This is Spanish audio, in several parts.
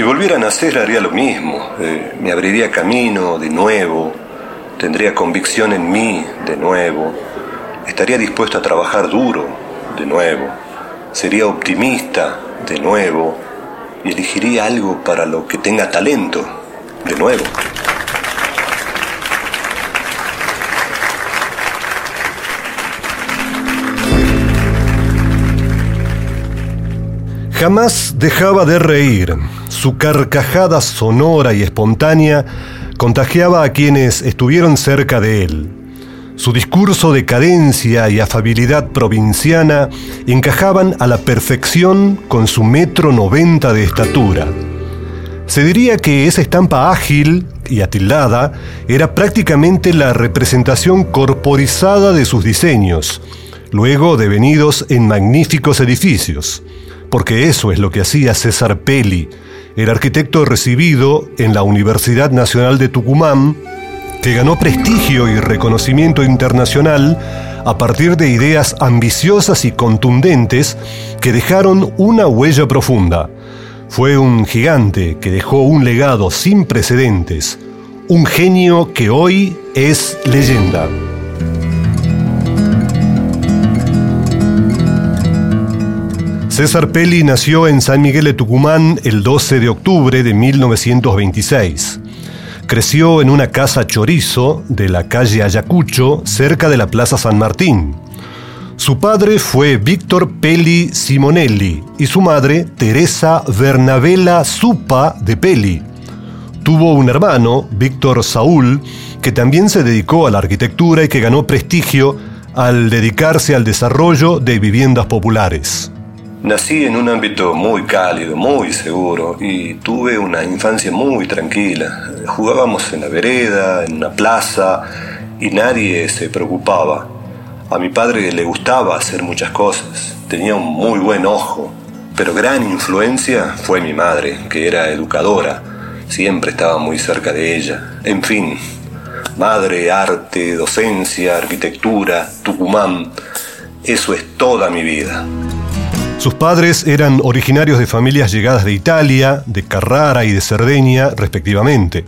Si volviera a nacer haría lo mismo. Eh, me abriría camino de nuevo, tendría convicción en mí de nuevo, estaría dispuesto a trabajar duro de nuevo, sería optimista de nuevo y elegiría algo para lo que tenga talento de nuevo. Jamás dejaba de reír. Su carcajada sonora y espontánea contagiaba a quienes estuvieron cerca de él. Su discurso de cadencia y afabilidad provinciana encajaban a la perfección con su metro noventa de estatura. Se diría que esa estampa ágil y atildada era prácticamente la representación corporizada de sus diseños, luego devenidos en magníficos edificios, porque eso es lo que hacía César Pelli, el arquitecto recibido en la Universidad Nacional de Tucumán, que ganó prestigio y reconocimiento internacional a partir de ideas ambiciosas y contundentes que dejaron una huella profunda. Fue un gigante que dejó un legado sin precedentes, un genio que hoy es leyenda. César Pelli nació en San Miguel de Tucumán el 12 de octubre de 1926. Creció en una casa chorizo de la calle Ayacucho, cerca de la Plaza San Martín. Su padre fue Víctor Pelli Simonelli y su madre Teresa Bernabela Zupa de Pelli. Tuvo un hermano, Víctor Saúl, que también se dedicó a la arquitectura y que ganó prestigio al dedicarse al desarrollo de viviendas populares. Nací en un ámbito muy cálido, muy seguro y tuve una infancia muy tranquila. Jugábamos en la vereda, en una plaza y nadie se preocupaba. A mi padre le gustaba hacer muchas cosas, tenía un muy buen ojo, pero gran influencia fue mi madre, que era educadora, siempre estaba muy cerca de ella. En fin, madre, arte, docencia, arquitectura, Tucumán, eso es toda mi vida. Sus padres eran originarios de familias llegadas de Italia, de Carrara y de Cerdeña, respectivamente.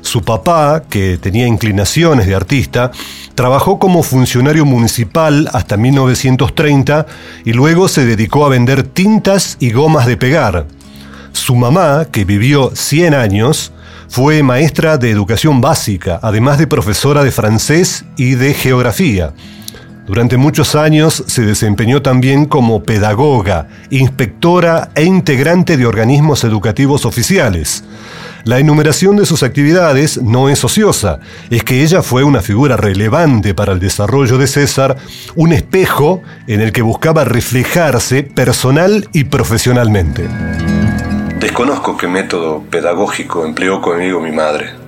Su papá, que tenía inclinaciones de artista, trabajó como funcionario municipal hasta 1930 y luego se dedicó a vender tintas y gomas de pegar. Su mamá, que vivió 100 años, fue maestra de educación básica, además de profesora de francés y de geografía. Durante muchos años se desempeñó también como pedagoga, inspectora e integrante de organismos educativos oficiales. La enumeración de sus actividades no es ociosa, es que ella fue una figura relevante para el desarrollo de César, un espejo en el que buscaba reflejarse personal y profesionalmente. Desconozco qué método pedagógico empleó conmigo mi madre.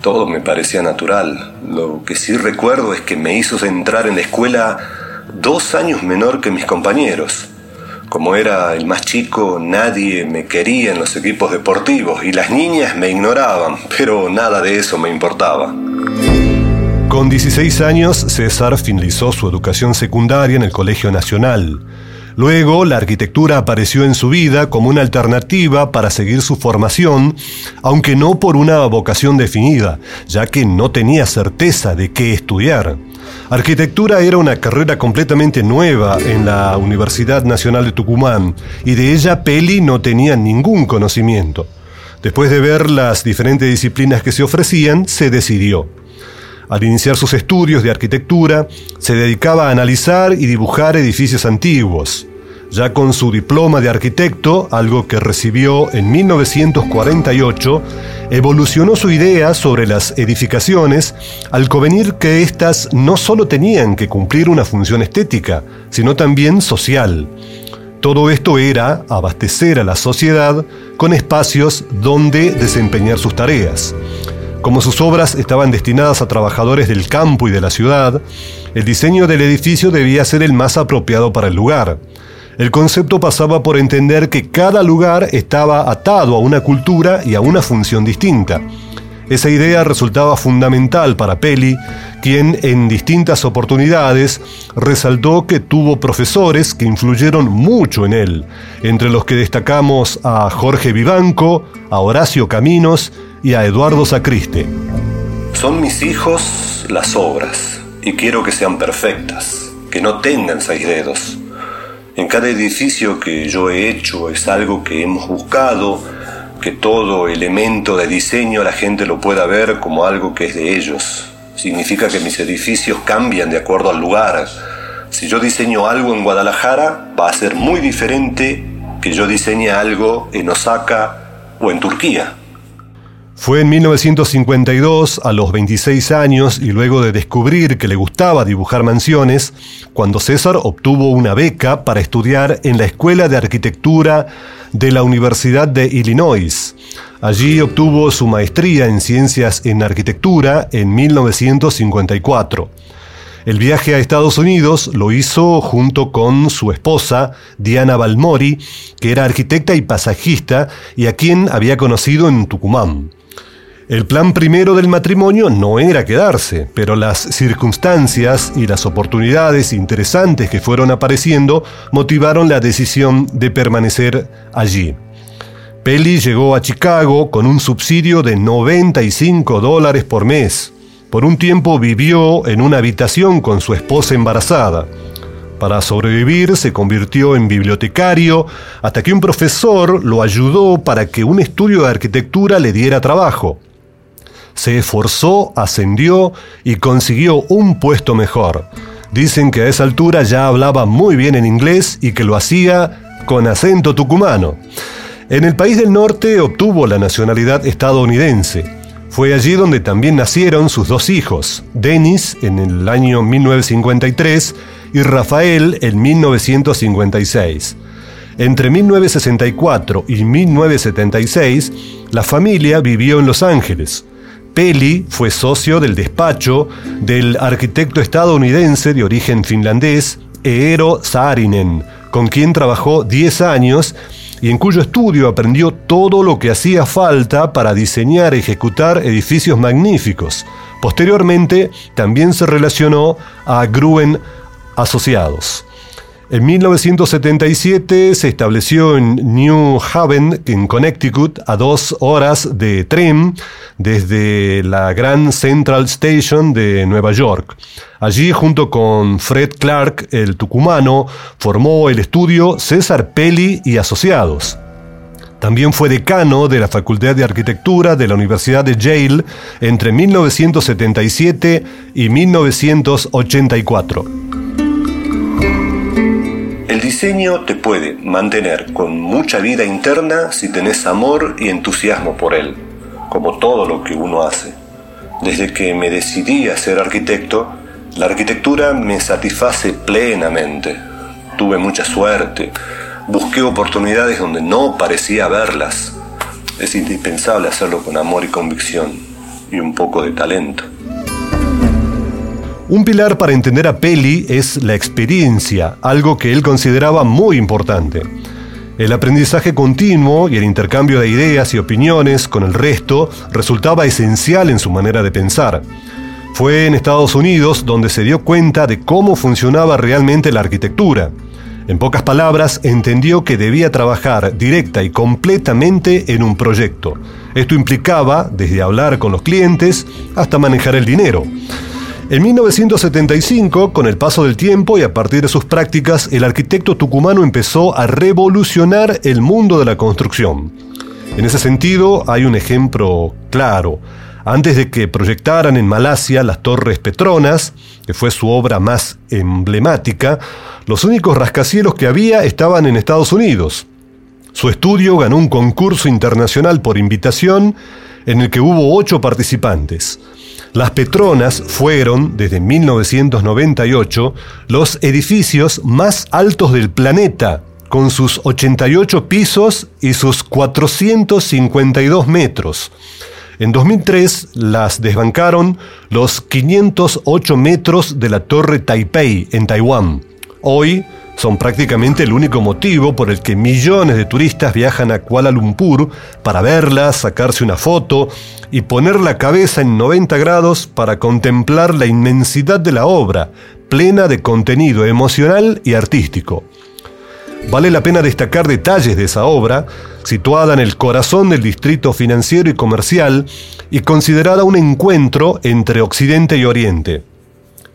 Todo me parecía natural. Lo que sí recuerdo es que me hizo entrar en la escuela dos años menor que mis compañeros. Como era el más chico, nadie me quería en los equipos deportivos y las niñas me ignoraban, pero nada de eso me importaba. Con 16 años, César finalizó su educación secundaria en el Colegio Nacional. Luego, la arquitectura apareció en su vida como una alternativa para seguir su formación, aunque no por una vocación definida, ya que no tenía certeza de qué estudiar. Arquitectura era una carrera completamente nueva en la Universidad Nacional de Tucumán y de ella Peli no tenía ningún conocimiento. Después de ver las diferentes disciplinas que se ofrecían, se decidió. Al iniciar sus estudios de arquitectura, se dedicaba a analizar y dibujar edificios antiguos. Ya con su diploma de arquitecto, algo que recibió en 1948, evolucionó su idea sobre las edificaciones al convenir que éstas no solo tenían que cumplir una función estética, sino también social. Todo esto era abastecer a la sociedad con espacios donde desempeñar sus tareas. Como sus obras estaban destinadas a trabajadores del campo y de la ciudad, el diseño del edificio debía ser el más apropiado para el lugar. El concepto pasaba por entender que cada lugar estaba atado a una cultura y a una función distinta. Esa idea resultaba fundamental para Peli, quien en distintas oportunidades resaltó que tuvo profesores que influyeron mucho en él, entre los que destacamos a Jorge Vivanco, a Horacio Caminos y a Eduardo Sacriste. Son mis hijos las obras, y quiero que sean perfectas, que no tengan seis dedos en cada edificio que yo he hecho es algo que hemos buscado, que todo elemento de diseño la gente lo pueda ver como algo que es de ellos. Significa que mis edificios cambian de acuerdo al lugar. Si yo diseño algo en Guadalajara, va a ser muy diferente que yo diseñe algo en Osaka o en Turquía. Fue en 1952, a los 26 años y luego de descubrir que le gustaba dibujar mansiones, cuando César obtuvo una beca para estudiar en la Escuela de Arquitectura de la Universidad de Illinois. Allí obtuvo su maestría en Ciencias en Arquitectura en 1954. El viaje a Estados Unidos lo hizo junto con su esposa, Diana Balmori, que era arquitecta y pasajista y a quien había conocido en Tucumán. El plan primero del matrimonio no era quedarse, pero las circunstancias y las oportunidades interesantes que fueron apareciendo motivaron la decisión de permanecer allí. Peli llegó a Chicago con un subsidio de 95 dólares por mes. Por un tiempo vivió en una habitación con su esposa embarazada. Para sobrevivir se convirtió en bibliotecario hasta que un profesor lo ayudó para que un estudio de arquitectura le diera trabajo se esforzó, ascendió y consiguió un puesto mejor. Dicen que a esa altura ya hablaba muy bien en inglés y que lo hacía con acento tucumano. En el país del norte obtuvo la nacionalidad estadounidense. Fue allí donde también nacieron sus dos hijos, Denis en el año 1953 y Rafael en 1956. Entre 1964 y 1976, la familia vivió en Los Ángeles. Peli fue socio del despacho del arquitecto estadounidense de origen finlandés Eero Saarinen, con quien trabajó 10 años y en cuyo estudio aprendió todo lo que hacía falta para diseñar y ejecutar edificios magníficos. Posteriormente también se relacionó a Gruen Asociados. En 1977 se estableció en New Haven, en Connecticut, a dos horas de tren desde la Grand Central Station de Nueva York. Allí, junto con Fred Clark, el tucumano, formó el estudio César Pelli y Asociados. También fue decano de la Facultad de Arquitectura de la Universidad de Yale entre 1977 y 1984. Diseño te puede mantener con mucha vida interna si tenés amor y entusiasmo por él, como todo lo que uno hace. Desde que me decidí a ser arquitecto, la arquitectura me satisface plenamente. Tuve mucha suerte, busqué oportunidades donde no parecía verlas. Es indispensable hacerlo con amor y convicción y un poco de talento. Un pilar para entender a Peli es la experiencia, algo que él consideraba muy importante. El aprendizaje continuo y el intercambio de ideas y opiniones con el resto resultaba esencial en su manera de pensar. Fue en Estados Unidos donde se dio cuenta de cómo funcionaba realmente la arquitectura. En pocas palabras, entendió que debía trabajar directa y completamente en un proyecto. Esto implicaba desde hablar con los clientes hasta manejar el dinero. En 1975, con el paso del tiempo y a partir de sus prácticas, el arquitecto tucumano empezó a revolucionar el mundo de la construcción. En ese sentido, hay un ejemplo claro. Antes de que proyectaran en Malasia las Torres Petronas, que fue su obra más emblemática, los únicos rascacielos que había estaban en Estados Unidos. Su estudio ganó un concurso internacional por invitación en el que hubo ocho participantes. Las Petronas fueron, desde 1998, los edificios más altos del planeta, con sus 88 pisos y sus 452 metros. En 2003 las desbancaron los 508 metros de la Torre Taipei en Taiwán. Hoy son prácticamente el único motivo por el que millones de turistas viajan a Kuala Lumpur para verlas, sacarse una foto y poner la cabeza en 90 grados para contemplar la inmensidad de la obra, plena de contenido emocional y artístico. Vale la pena destacar detalles de esa obra, situada en el corazón del distrito financiero y comercial y considerada un encuentro entre Occidente y Oriente.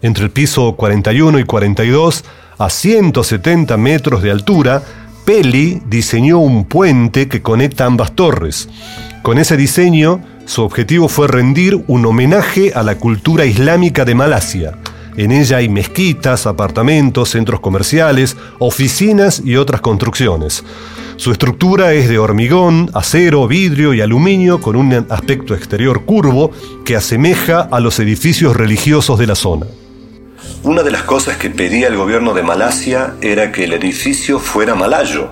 Entre el piso 41 y 42, a 170 metros de altura, Peli diseñó un puente que conecta ambas torres. Con ese diseño, su objetivo fue rendir un homenaje a la cultura islámica de Malasia en ella hay mezquitas, apartamentos, centros comerciales, oficinas y otras construcciones. Su estructura es de hormigón, acero, vidrio y aluminio con un aspecto exterior curvo que asemeja a los edificios religiosos de la zona. Una de las cosas que pedía el gobierno de Malasia era que el edificio fuera malayo.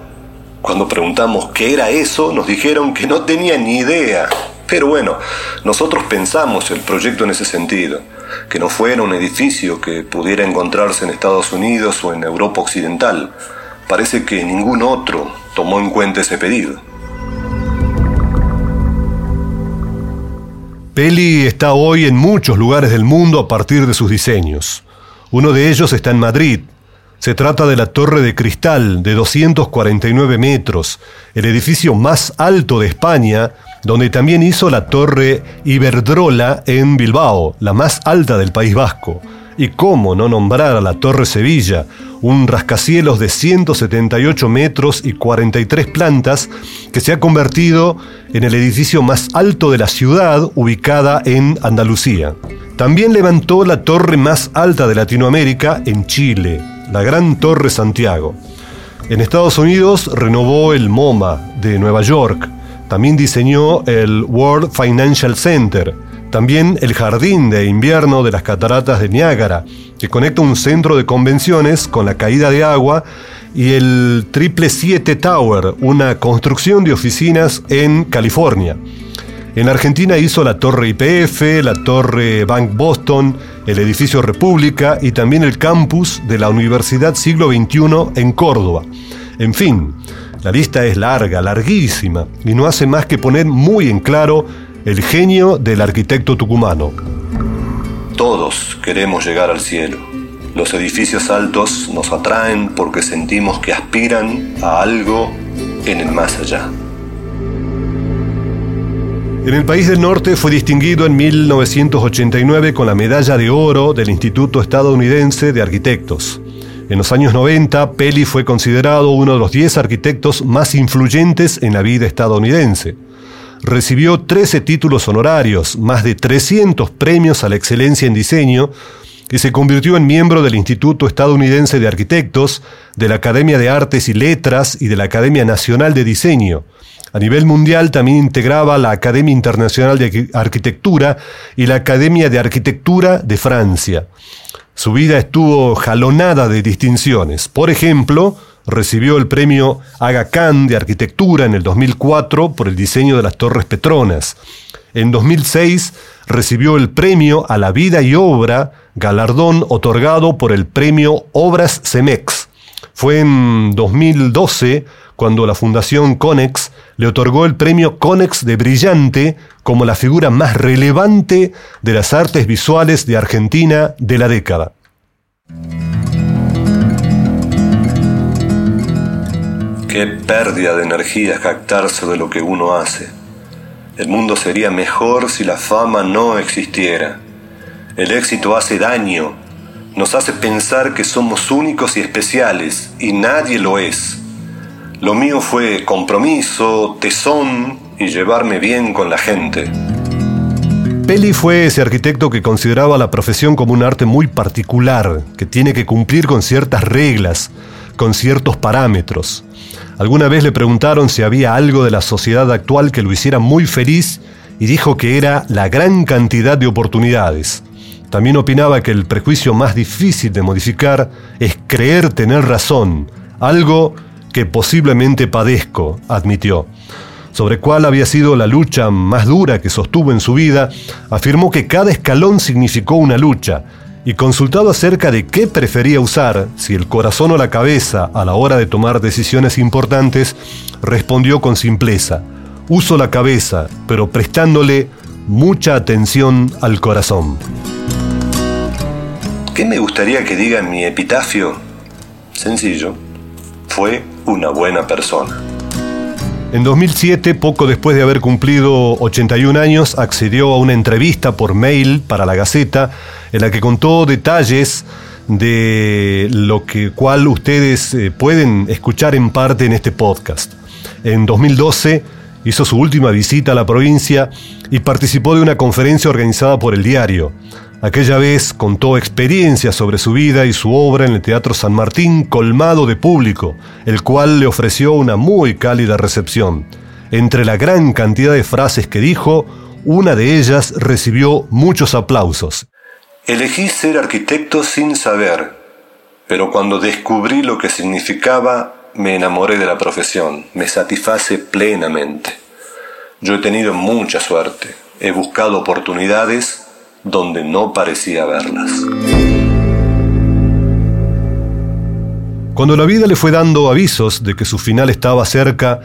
Cuando preguntamos qué era eso, nos dijeron que no tenían ni idea. Pero bueno, nosotros pensamos el proyecto en ese sentido que no fuera un edificio que pudiera encontrarse en Estados Unidos o en Europa Occidental. Parece que ningún otro tomó en cuenta ese pedido. Peli está hoy en muchos lugares del mundo a partir de sus diseños. Uno de ellos está en Madrid. Se trata de la Torre de Cristal de 249 metros, el edificio más alto de España donde también hizo la torre Iberdrola en Bilbao, la más alta del País Vasco. Y cómo no nombrar a la Torre Sevilla, un rascacielos de 178 metros y 43 plantas que se ha convertido en el edificio más alto de la ciudad ubicada en Andalucía. También levantó la torre más alta de Latinoamérica en Chile, la Gran Torre Santiago. En Estados Unidos renovó el MoMA de Nueva York, también diseñó el World Financial Center, también el Jardín de Invierno de las Cataratas de Niágara, que conecta un centro de convenciones con la caída de agua, y el Triple 7 Tower, una construcción de oficinas en California. En Argentina hizo la Torre IPF, la Torre Bank Boston, el edificio República y también el campus de la Universidad Siglo XXI en Córdoba. En fin, la lista es larga, larguísima, y no hace más que poner muy en claro el genio del arquitecto tucumano. Todos queremos llegar al cielo. Los edificios altos nos atraen porque sentimos que aspiran a algo en el más allá. En el país del norte fue distinguido en 1989 con la medalla de oro del Instituto Estadounidense de Arquitectos. En los años 90, Peli fue considerado uno de los 10 arquitectos más influyentes en la vida estadounidense. Recibió 13 títulos honorarios, más de 300 premios a la excelencia en diseño, y se convirtió en miembro del Instituto Estadounidense de Arquitectos, de la Academia de Artes y Letras y de la Academia Nacional de Diseño. A nivel mundial también integraba la Academia Internacional de Arquitectura y la Academia de Arquitectura de Francia. Su vida estuvo jalonada de distinciones. Por ejemplo, recibió el premio Aga Khan de Arquitectura en el 2004 por el diseño de las Torres Petronas. En 2006 recibió el premio a la vida y obra, galardón otorgado por el premio Obras Cemex. Fue en 2012 cuando la Fundación Conex le otorgó el premio Conex de Brillante como la figura más relevante de las artes visuales de Argentina de la década. Qué pérdida de energía jactarse de lo que uno hace. El mundo sería mejor si la fama no existiera. El éxito hace daño, nos hace pensar que somos únicos y especiales, y nadie lo es. Lo mío fue compromiso, tesón y llevarme bien con la gente. Peli fue ese arquitecto que consideraba la profesión como un arte muy particular, que tiene que cumplir con ciertas reglas, con ciertos parámetros. Alguna vez le preguntaron si había algo de la sociedad actual que lo hiciera muy feliz y dijo que era la gran cantidad de oportunidades. También opinaba que el prejuicio más difícil de modificar es creer tener razón, algo que posiblemente padezco, admitió. Sobre cuál había sido la lucha más dura que sostuvo en su vida, afirmó que cada escalón significó una lucha, y consultado acerca de qué prefería usar, si el corazón o la cabeza, a la hora de tomar decisiones importantes, respondió con simpleza, uso la cabeza, pero prestándole mucha atención al corazón. ¿Qué me gustaría que diga mi epitafio? Sencillo, fue una buena persona. En 2007, poco después de haber cumplido 81 años, accedió a una entrevista por mail para la Gaceta en la que contó detalles de lo que cual ustedes eh, pueden escuchar en parte en este podcast. En 2012 hizo su última visita a la provincia y participó de una conferencia organizada por el diario. Aquella vez contó experiencias sobre su vida y su obra en el Teatro San Martín colmado de público, el cual le ofreció una muy cálida recepción. Entre la gran cantidad de frases que dijo, una de ellas recibió muchos aplausos. Elegí ser arquitecto sin saber, pero cuando descubrí lo que significaba, me enamoré de la profesión, me satisface plenamente. Yo he tenido mucha suerte, he buscado oportunidades donde no parecía verlas. Cuando la vida le fue dando avisos de que su final estaba cerca,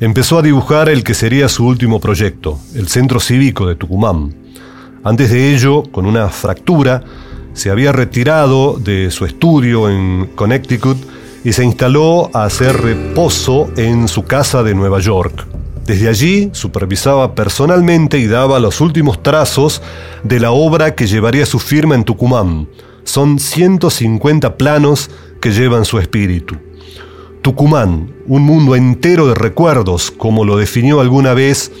empezó a dibujar el que sería su último proyecto, el Centro Cívico de Tucumán. Antes de ello, con una fractura, se había retirado de su estudio en Connecticut y se instaló a hacer reposo en su casa de Nueva York. Desde allí supervisaba personalmente y daba los últimos trazos de la obra que llevaría su firma en Tucumán. Son 150 planos que llevan su espíritu. Tucumán, un mundo entero de recuerdos, como lo definió alguna vez,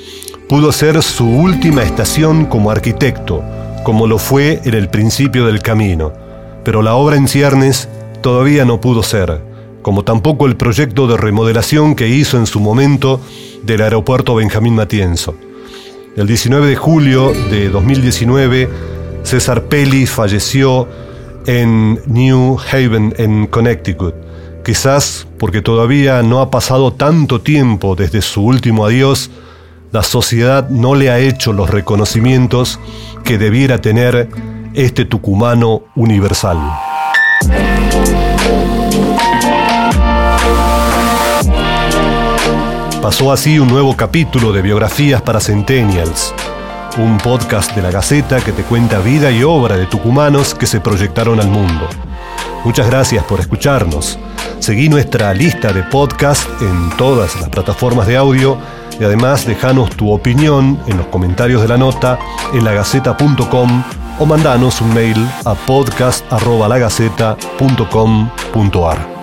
pudo ser su última estación como arquitecto, como lo fue en el principio del camino. Pero la obra en ciernes todavía no pudo ser, como tampoco el proyecto de remodelación que hizo en su momento del aeropuerto Benjamín Matienzo. El 19 de julio de 2019, César Pelli falleció en New Haven, en Connecticut. Quizás porque todavía no ha pasado tanto tiempo desde su último adiós, la sociedad no le ha hecho los reconocimientos que debiera tener este tucumano universal. Pasó así un nuevo capítulo de Biografías para Centennials, un podcast de la Gaceta que te cuenta vida y obra de tucumanos que se proyectaron al mundo. Muchas gracias por escucharnos. Seguí nuestra lista de podcast en todas las plataformas de audio y además dejanos tu opinión en los comentarios de la nota en lagaceta.com o mandanos un mail a podcast.lagaceta.com.ar.